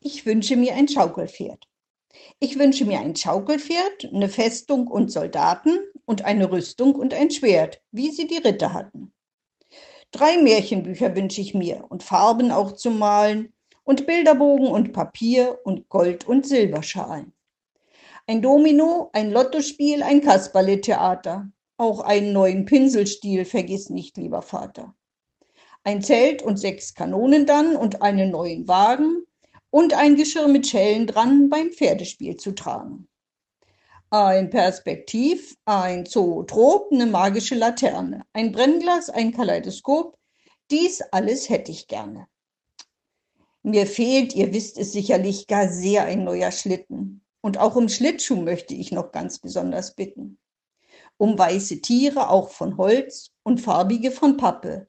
Ich wünsche mir ein Schaukelpferd. Ich wünsche mir ein Schaukelpferd, eine Festung und Soldaten und eine Rüstung und ein Schwert, wie sie die Ritter hatten. Drei Märchenbücher wünsche ich mir und Farben auch zum Malen und Bilderbogen und Papier und Gold- und Silberschalen. Ein Domino, ein Lottospiel, ein Kasperletheater. Auch einen neuen Pinselstiel, vergiss nicht, lieber Vater. Ein Zelt und sechs Kanonen dann und einen neuen Wagen und ein Geschirr mit Schellen dran beim Pferdespiel zu tragen. Ein Perspektiv, ein Zootrop, eine magische Laterne, ein Brennglas, ein Kaleidoskop, dies alles hätte ich gerne. Mir fehlt, ihr wisst es sicherlich, gar sehr ein neuer Schlitten. Und auch um Schlittschuh möchte ich noch ganz besonders bitten. Um weiße Tiere, auch von Holz, und farbige von Pappe.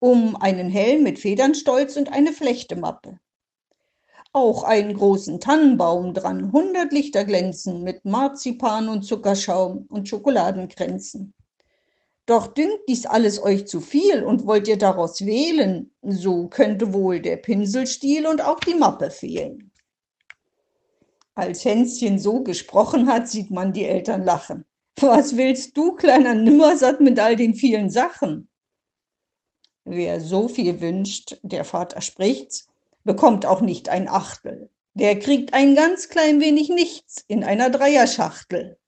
Um einen Helm mit Federnstolz und eine Flechtemappe auch einen großen Tannenbaum dran, hundert Lichter glänzen mit Marzipan und Zuckerschaum und Schokoladenkränzen. Doch dünkt dies alles euch zu viel und wollt ihr daraus wählen, so könnte wohl der Pinselstiel und auch die Mappe fehlen. Als Hänschen so gesprochen hat, sieht man die Eltern lachen. Was willst du, kleiner Nimmersatt, mit all den vielen Sachen? Wer so viel wünscht, der Vater spricht's, bekommt auch nicht ein Achtel. Der kriegt ein ganz klein wenig nichts in einer Dreierschachtel.